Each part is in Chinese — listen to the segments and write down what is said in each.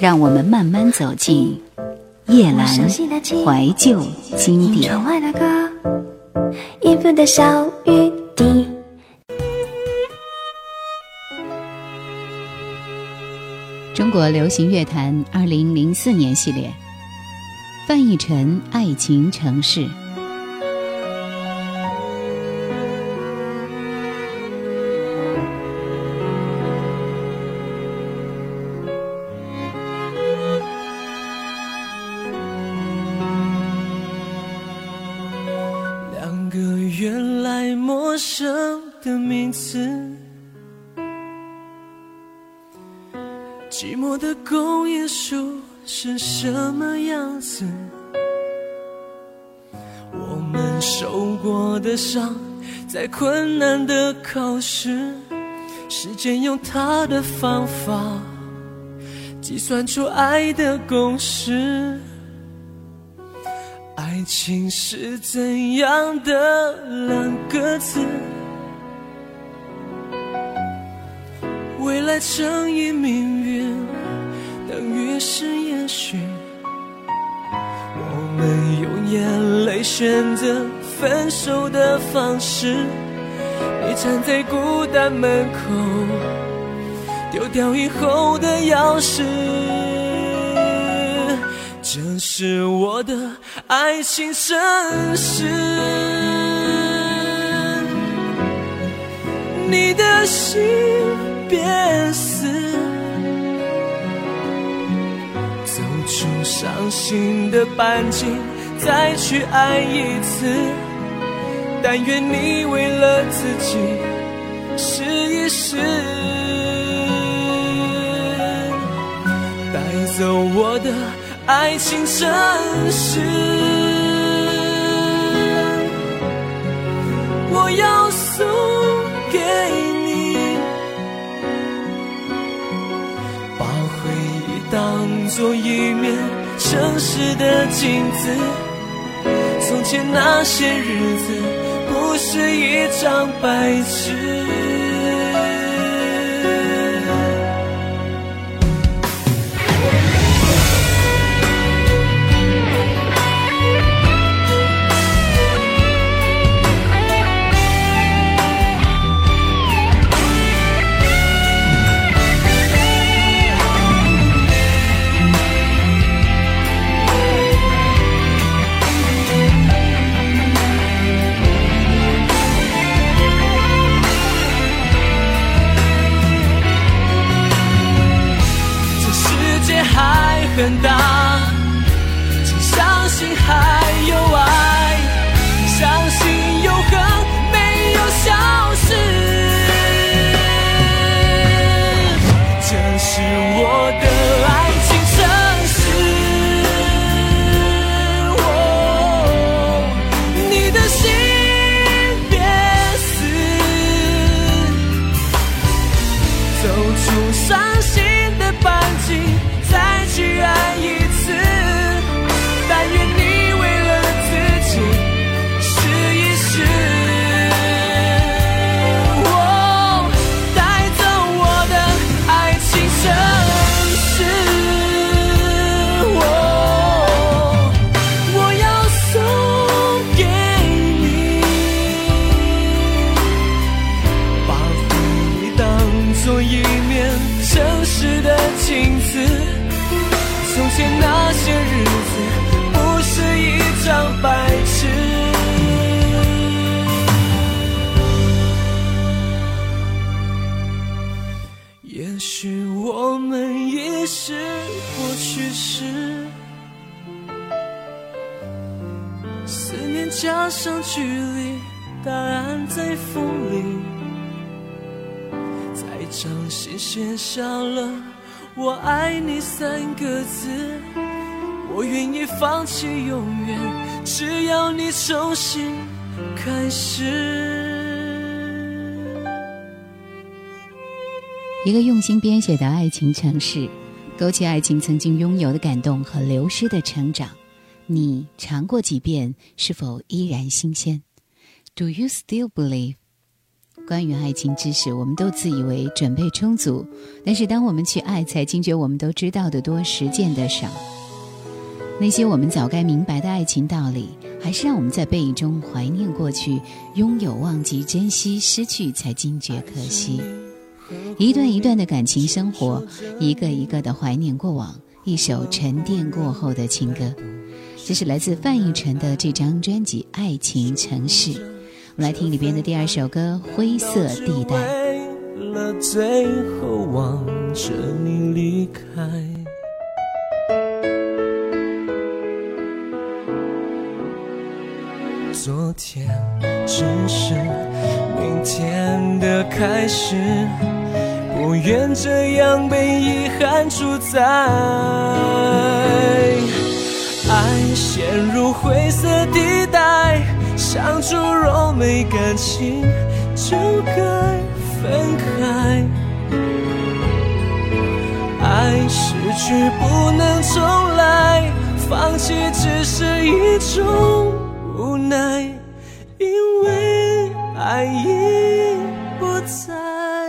让我们慢慢走进叶阑怀旧经典。中国流行乐坛二零零四年系列，范逸臣《爱情城市》。过的伤，再困难的考试，时间用它的方法计算出爱的公式。爱情是怎样的两个字？未来乘以命运等于是也许，我们用眼泪选择分手的方式。你站在孤单门口，丢掉以后的钥匙。这是我的爱情城市，你的心。别死，走出伤心的半径，再去爱一次。但愿你为了自己试一试，带走我的爱情城市。我要送给你，把回忆。当做一面城市的镜子，从前那些日子是一场白痴。加上距离，答案在风里，在掌心写下了。我爱你三个字，我愿意放弃永远，只要你重新开始。一个用心编写的爱情城市，勾起爱情曾经拥有的感动和流失的成长。你尝过几遍，是否依然新鲜？Do you still believe？关于爱情知识，我们都自以为准备充足，但是当我们去爱，才惊觉我们都知道的多，实践的少。那些我们早该明白的爱情道理，还是让我们在背影中怀念过去，拥有忘记珍惜，失去才惊觉可惜。一段一段的感情生活，一个一个的怀念过往，一首沉淀过后的情歌。这是来自范逸臣的这张专辑《爱情城市》，我们来听里边的第二首歌《灰色地带》。为了最后望着你离开，昨天只是明天的开始，不愿这样被遗憾主宰。爱陷入灰色地带，相处若没感情，就该分开。爱失去不能重来，放弃只是一种无奈，因为爱已不在。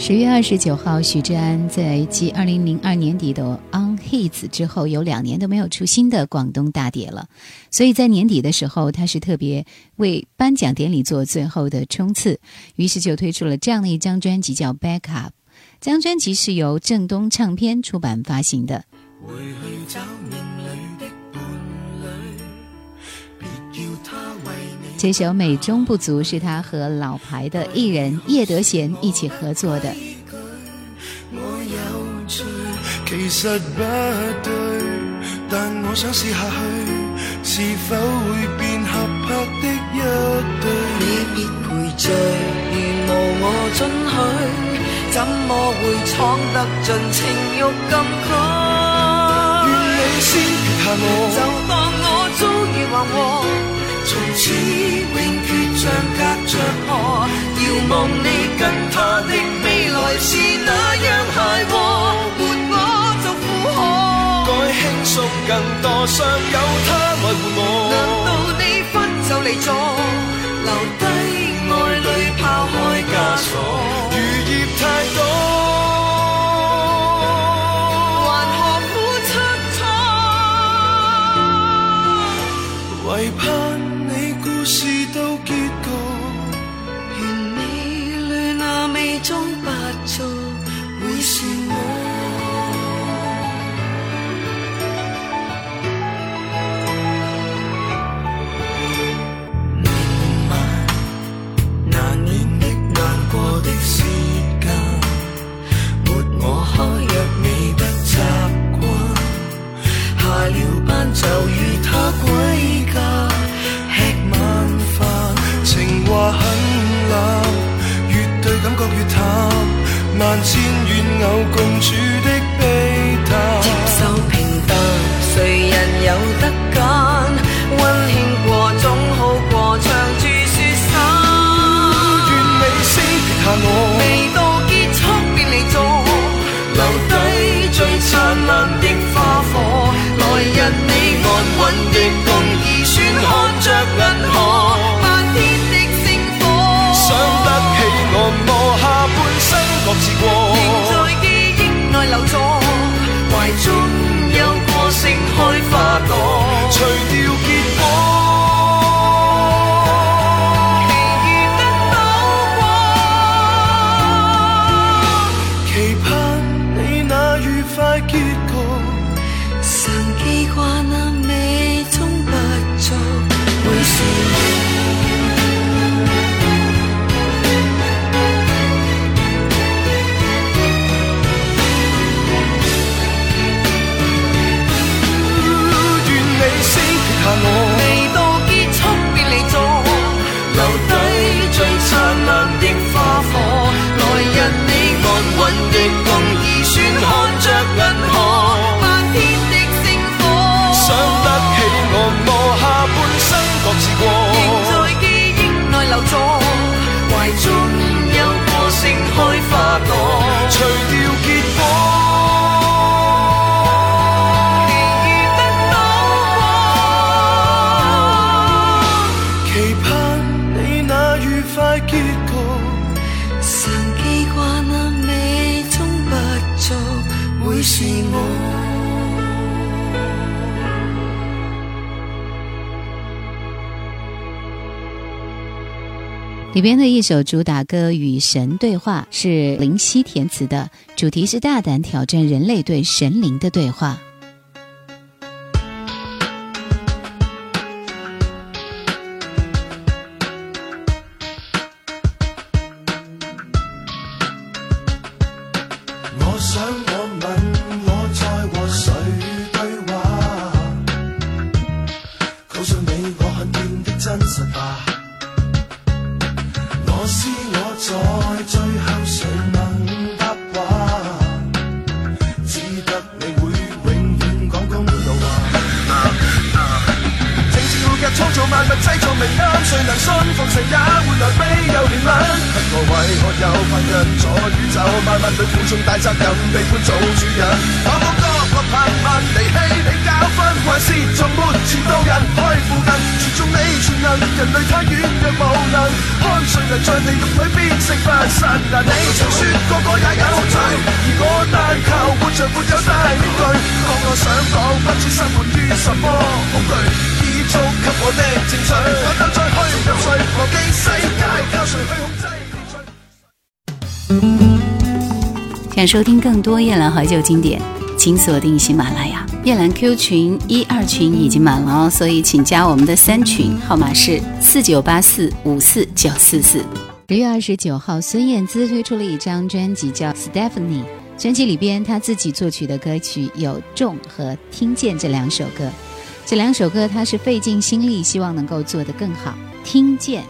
十月二十九号，许志安在继二零零二年底的《On Hits》之后，有两年都没有出新的广东大碟了。所以在年底的时候，他是特别为颁奖典礼做最后的冲刺，于是就推出了这样的一张专辑，叫《Back Up》。这张专辑是由正东唱片出版发行的。这首《美中不足》是他和老牌的艺人叶德娴一起合作的。其实不对，但我想试下去，是否会变合拍的一对？你别陪着，如无我准许，怎么会闯得进情欲禁区？愿你先撇下我，就当我遭遇横祸。从此永决像隔着河，遥望你跟他的未来是那样諧和，沒我就苦可。该轻松更多，尚有他爱护我。难道你分就离座，万千怨偶共处的悲叹。终有个盛开花朵，除掉。里边的一首主打歌《与神对话》是林夕填词的，主题是大胆挑战人类对神灵的对话。想收听更多夜兰怀旧经典，请锁定喜马拉雅。夜兰 Q 群一二群已经满了哦，所以请加我们的三群，号码是四九八四五四九四四。十月二十九号，孙燕姿推出了一张专辑，叫《Stephanie》。专辑里边，她自己作曲的歌曲有《众》和《听见》这两首歌。这两首歌，他是费尽心力，希望能够做得更好。《听见》。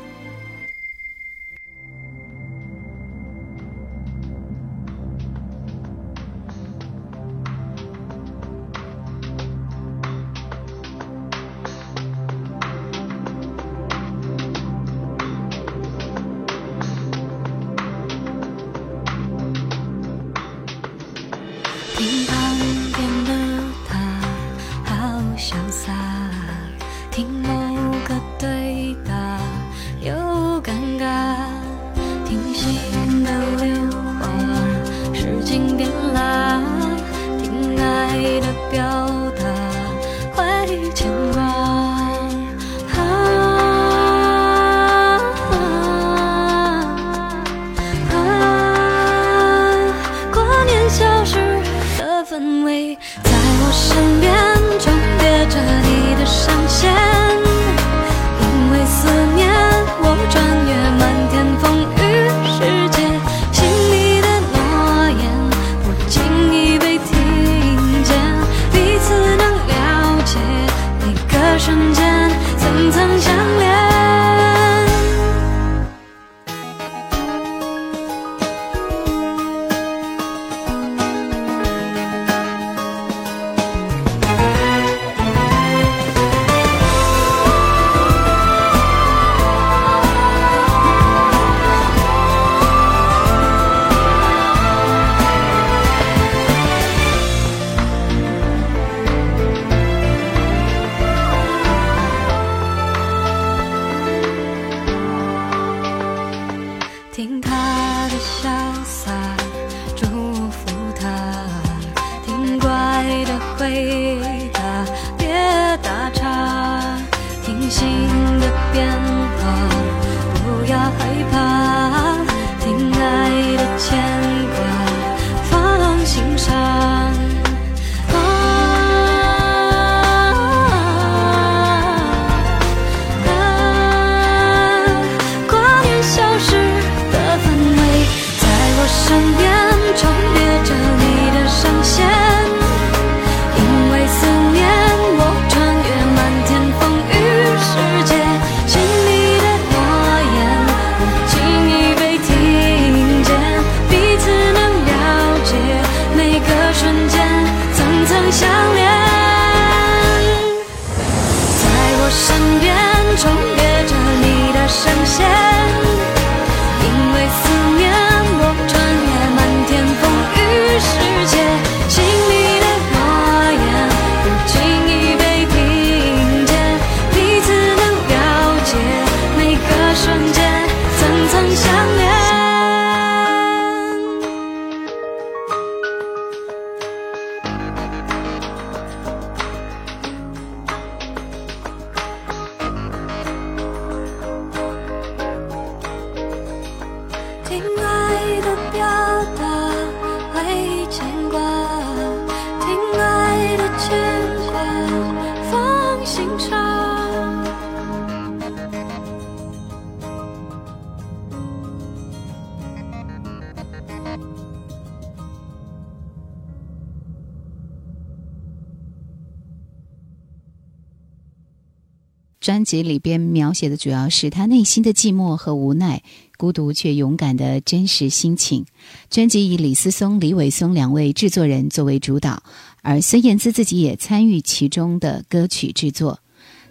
专辑里边描写的主要是他内心的寂寞和无奈，孤独却勇敢的真实心情。专辑以李思松、李伟松两位制作人作为主导，而孙燕姿自己也参与其中的歌曲制作。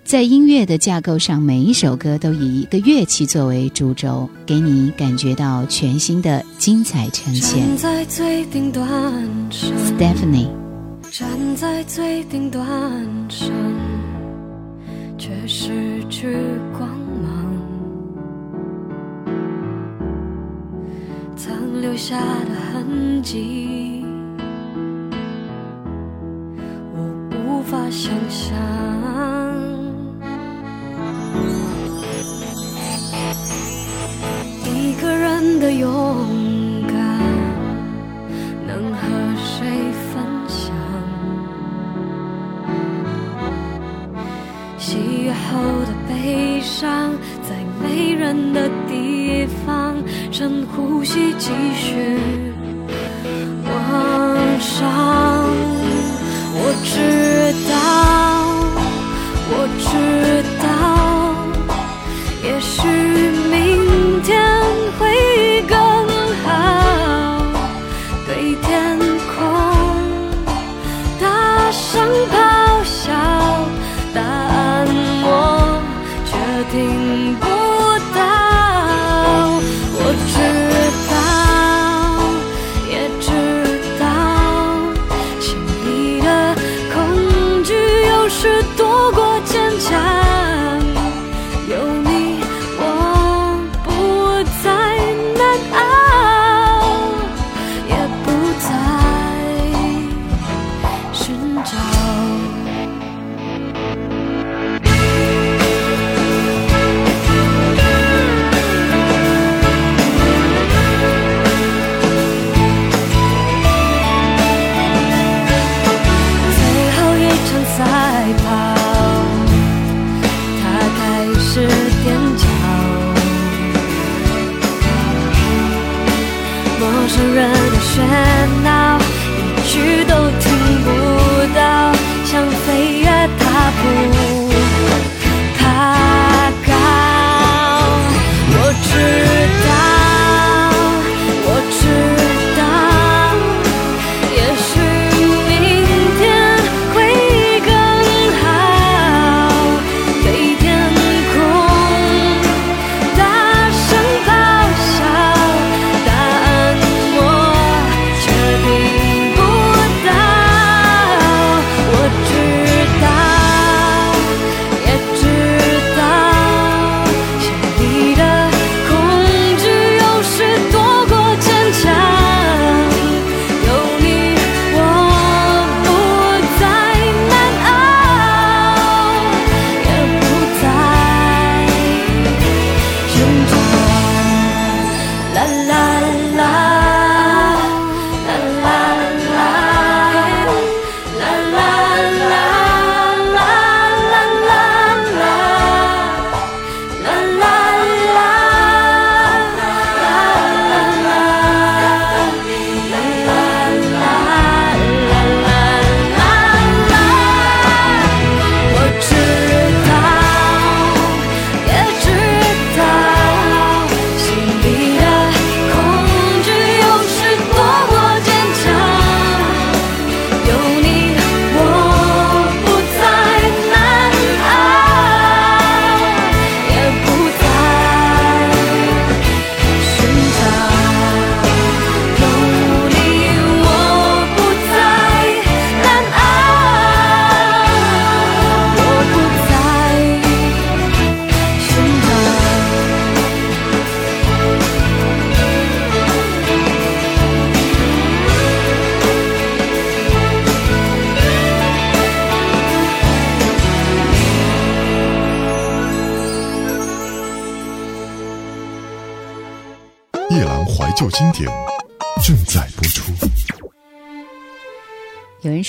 在音乐的架构上，每一首歌都以一个乐器作为主轴，给你感觉到全新的精彩呈现。在最顶端，Stephanie。站在最顶端上，却失去光芒，曾留下的痕迹，我无法想象。一个人的勇后的悲伤，在没人的地方，深呼吸，继续往上。我知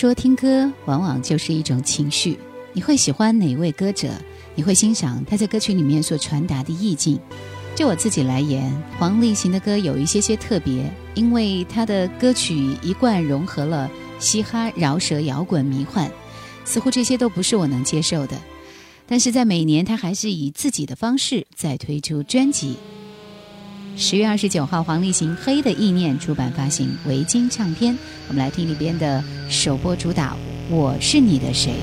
说，听歌往往就是一种情绪。你会喜欢哪位歌者？你会欣赏他在歌曲里面所传达的意境？就我自己来言，黄立行的歌有一些些特别，因为他的歌曲一贯融合了嘻哈、饶舌、摇滚、迷幻，似乎这些都不是我能接受的。但是在每年他还是以自己的方式在推出专辑。十月二十九号，黄立行《黑的意念》出版发行，维京唱片。我们来听里边的首播主打《我是你的谁》。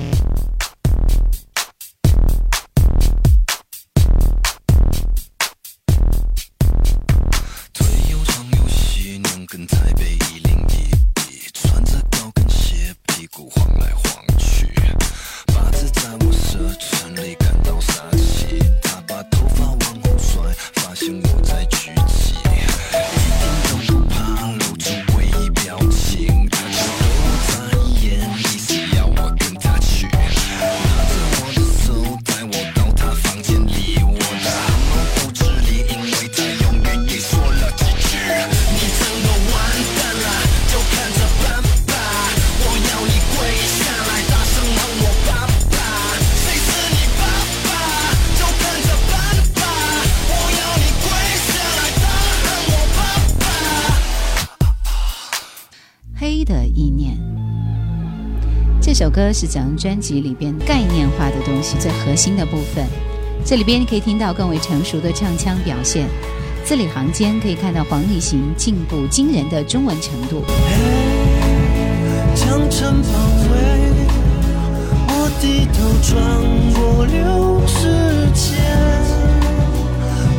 黑的意念。这首歌是整张专辑里边概念化的东西最核心的部分，这里边你可以听到更为成熟的唱腔表现，字里行间可以看到黄立行进步惊人的中文程度。将城包围，我低头穿过流指间，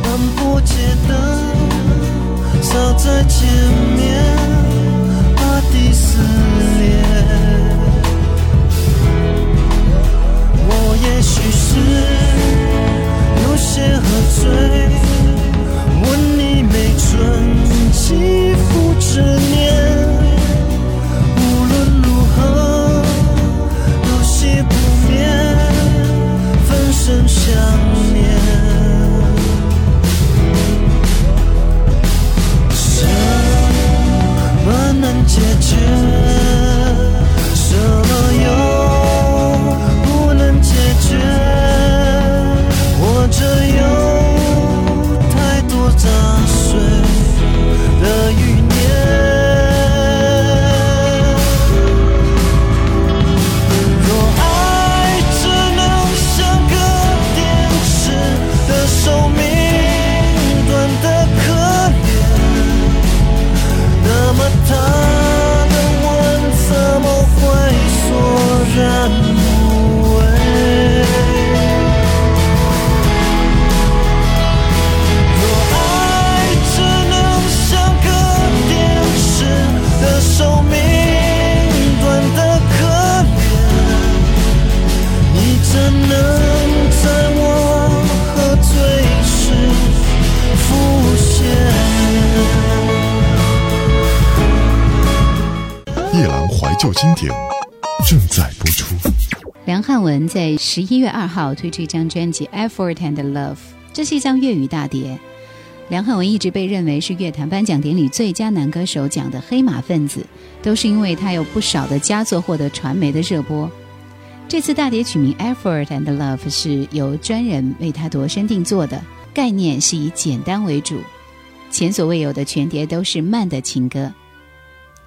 斑驳街灯洒在前面，把地撕裂。也许是有些喝醉，问你没存几副执念。无论如何，有些不眠，分身想念。正在播出。梁汉文在十一月二号推出一张专辑《Effort and Love》，这是一张粤语大碟。梁汉文一直被认为是乐坛颁奖典礼最佳男歌手奖的黑马分子，都是因为他有不少的佳作获得传媒的热播。这次大碟取名《Effort and Love》是由专人为他度身定做的，概念是以简单为主，前所未有的全碟都是慢的情歌。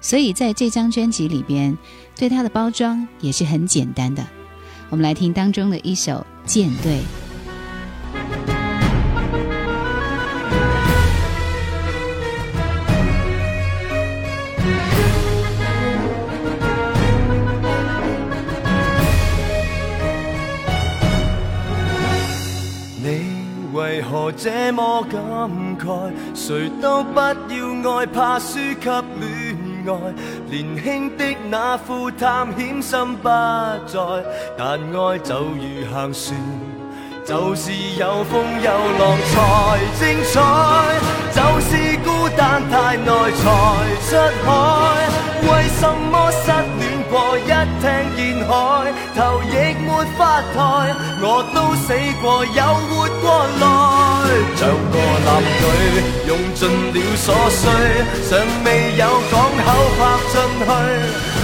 所以在这张专辑里边，对它的包装也是很简单的。我们来听当中的一首《舰队》。你为何这么感慨？谁都不要爱，怕输给恋。爱年轻的那副探险心不在，但爱就如行船，就是有风有浪才精彩，就是孤单太耐才出海，为什么失一听见海，头亦没法抬，我都死过又活过来，像个男女用尽了所需，尚未有港口泊进去，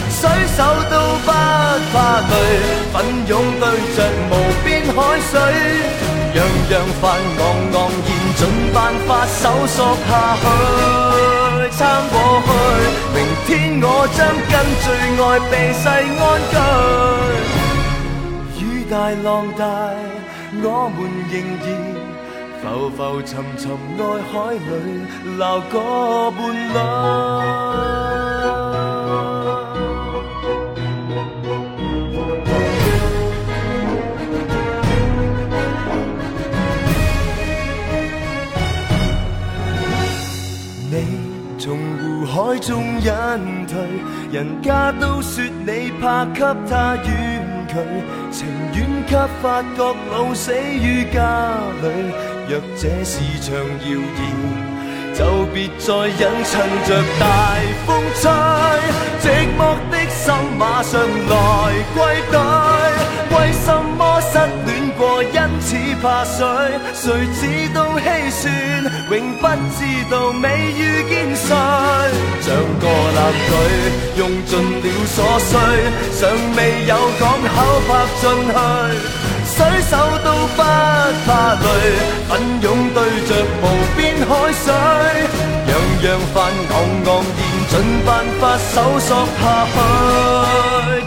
水手都不怕累，奋勇对着无边海水。样样烦昂昂然，尽办法搜索下去，撑过去。明天我将跟最爱避世安居。雨大浪大。我们仍然浮浮沉沉爱海里，留个伴侣。海中隐退，人家都说你怕给他远距，情愿给发觉老死于家里。若这是场谣言，就别再隐趁着大风吹，寂寞的心马上来归队。为什么失恋过因此怕水？谁知道稀酸，永不知道未遇见谁。像个男女，用尽了所需，尚未有港口泊进去。水手都不怕累，奋勇对着无边海水，样样泛昂昂然，尽办法搜索下去，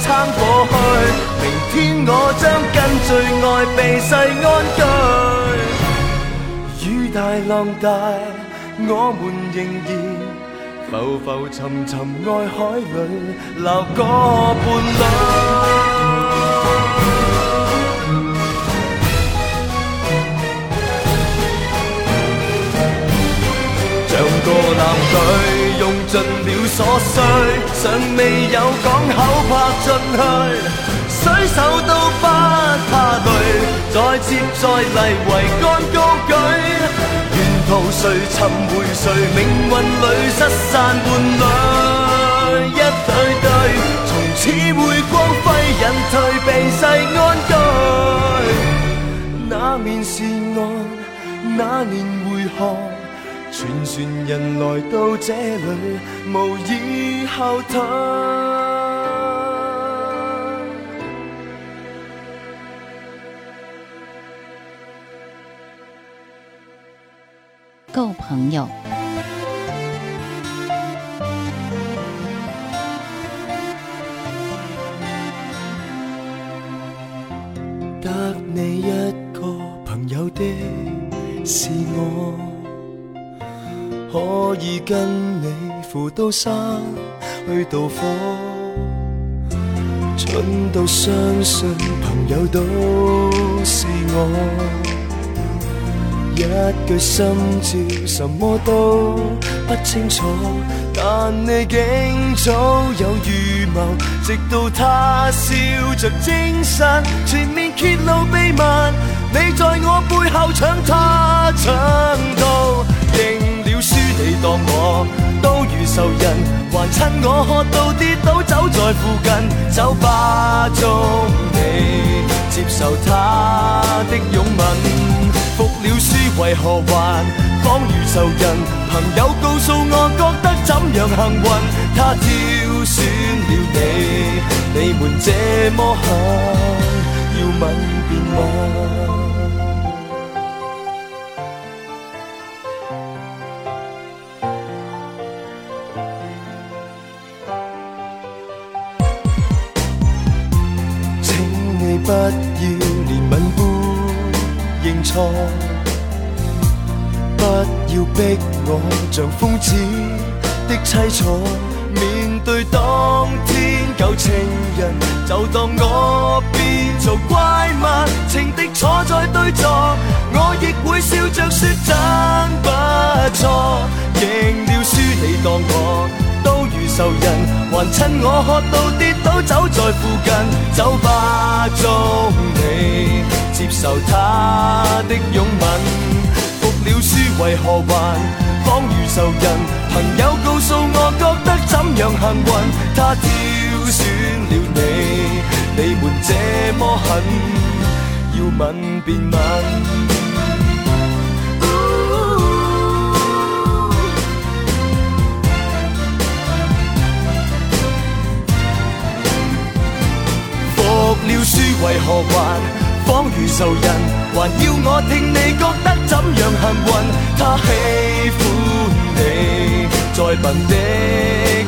撑过去。天我将跟最爱避世安居。雨大浪大，我们仍然。浮浮沉沉爱海里，留个伴侣。像个男女，用尽了所需，尚未有港口泊进去，水手都不怕累，再接再厉，为干高举。沿途谁寻回谁？命运里失散伴侣，一对对，从此会光辉隐退，避世安居。那面是岸，那年回航，全船人来到这里，无以后退。够朋友，得你一个朋友的是我，可以跟你扶到山去渡火，蠢到相信朋友都是我。一句心照，什么都不清楚，但你竟早有预谋。直到他笑着精神，全面揭露秘密，你在我背后抢他抢到，赢了输你当我都如仇人，还趁我喝到跌倒走在附近酒吧中，你接受他的拥吻。服了输为何还仿如仇人？朋友告诉我，觉得怎样幸运？他挑选了你，你们这么狠，要吻便吻。请你不错。不要逼我像疯子的凄楚，面对当天旧情人，就当我变做怪物，情敌坐在对座，我亦会笑着说真不错。赢了输你当我都如仇人，还趁我喝到跌倒走在附近酒吧中，你接受他的拥吻。服了输为何还仿如仇人？朋友告诉我，觉得怎样幸运？他挑选了你，你们这么狠，要吻便吻。服了输为何还？仿如仇人，还要我听你觉得怎样幸运？他喜欢你，再笨的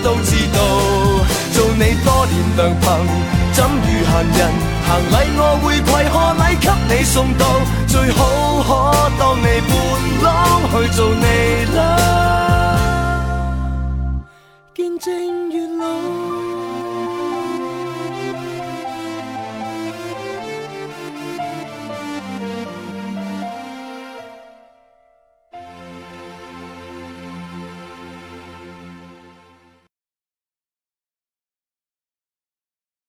都知道，做你多年良朋，怎如闲人？行礼我会跪，贺礼给你送到，最好可当你伴郎去做你啦，见证月老。